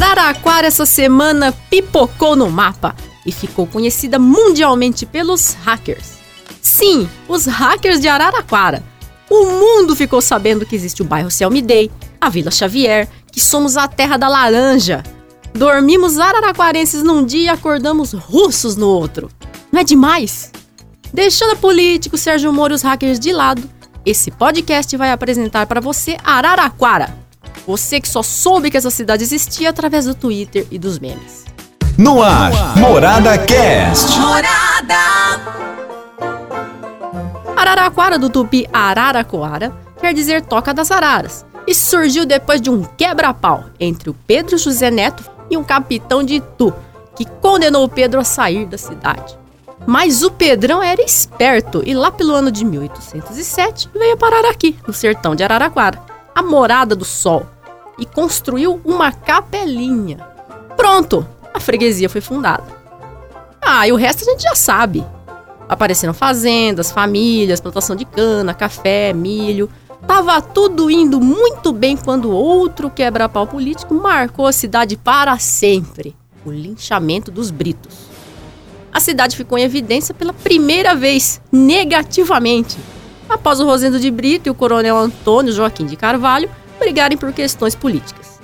Araraquara essa semana pipocou no mapa e ficou conhecida mundialmente pelos hackers. Sim, os hackers de Araraquara. O mundo ficou sabendo que existe o bairro Selmy Day, a Vila Xavier, que somos a terra da laranja. Dormimos araraquarenses num dia e acordamos russos no outro. Não é demais? Deixando a político, Sérgio Moro e os hackers de lado, esse podcast vai apresentar para você Araraquara. Você que só soube que essa cidade existia através do Twitter e dos memes. No ar, Morada Cast. Morada. Araraquara do tupi Araraquara quer dizer Toca das Araras e surgiu depois de um quebra-pau entre o Pedro José Neto e um capitão de Itu, que condenou o Pedro a sair da cidade. Mas o Pedrão era esperto e lá pelo ano de 1807 veio parar aqui, no sertão de Araraquara, a morada do sol, e construiu uma capelinha. Pronto, a freguesia foi fundada. Ah, e o resto a gente já sabe. Apareceram fazendas, famílias, plantação de cana, café, milho. Tava tudo indo muito bem quando outro quebra-pau político marcou a cidade para sempre: o linchamento dos Britos a cidade ficou em evidência pela primeira vez, negativamente, após o Rosendo de Brito e o coronel Antônio Joaquim de Carvalho brigarem por questões políticas.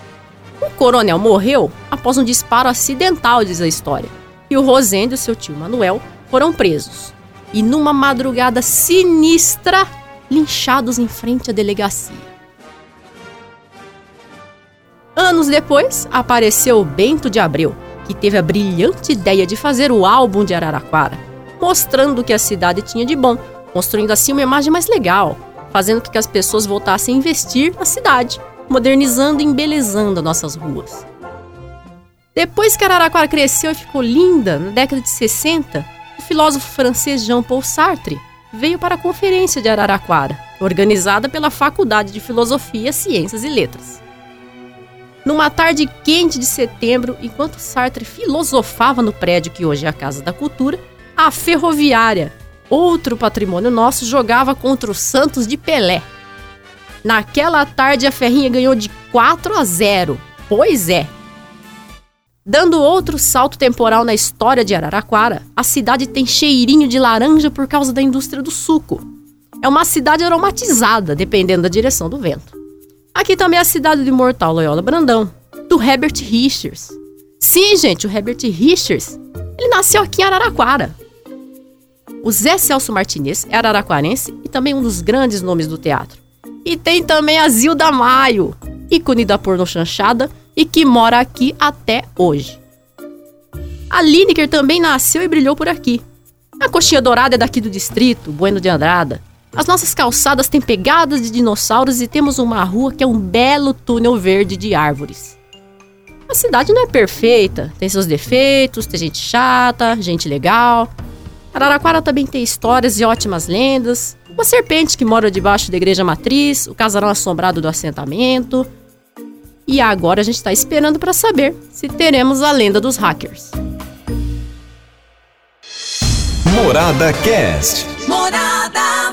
O coronel morreu após um disparo acidental, diz a história, e o Rosendo e seu tio Manuel foram presos. E numa madrugada sinistra, linchados em frente à delegacia. Anos depois, apareceu Bento de Abreu, que teve a brilhante ideia de fazer o álbum de Araraquara, mostrando o que a cidade tinha de bom, construindo assim uma imagem mais legal, fazendo com que as pessoas voltassem a investir na cidade, modernizando e embelezando nossas ruas. Depois que Araraquara cresceu e ficou linda, na década de 60, o filósofo francês Jean-Paul Sartre veio para a Conferência de Araraquara, organizada pela Faculdade de Filosofia, Ciências e Letras. Numa tarde quente de setembro, enquanto Sartre filosofava no prédio que hoje é a Casa da Cultura, a Ferroviária, outro patrimônio nosso, jogava contra o Santos de Pelé. Naquela tarde a Ferrinha ganhou de 4 a 0. Pois é. Dando outro salto temporal na história de Araraquara, a cidade tem cheirinho de laranja por causa da indústria do suco. É uma cidade aromatizada, dependendo da direção do vento. Aqui também é a cidade do imortal Loyola Brandão, do Herbert Richards. Sim, gente, o Herbert Richards, ele nasceu aqui em Araraquara. O Zé Celso Martinez é araraquarense e também um dos grandes nomes do teatro. E tem também a Zilda Maio, ícone da porno chanchada e que mora aqui até hoje. A Lineker também nasceu e brilhou por aqui. A coxinha dourada é daqui do distrito, Bueno de Andrada. As nossas calçadas têm pegadas de dinossauros e temos uma rua que é um belo túnel verde de árvores. A cidade não é perfeita, tem seus defeitos, tem gente chata, gente legal. Araraquara também tem histórias e ótimas lendas. Uma serpente que mora debaixo da igreja matriz, o casarão assombrado do assentamento. E agora a gente está esperando para saber se teremos a lenda dos hackers. Morada Cast. Morada.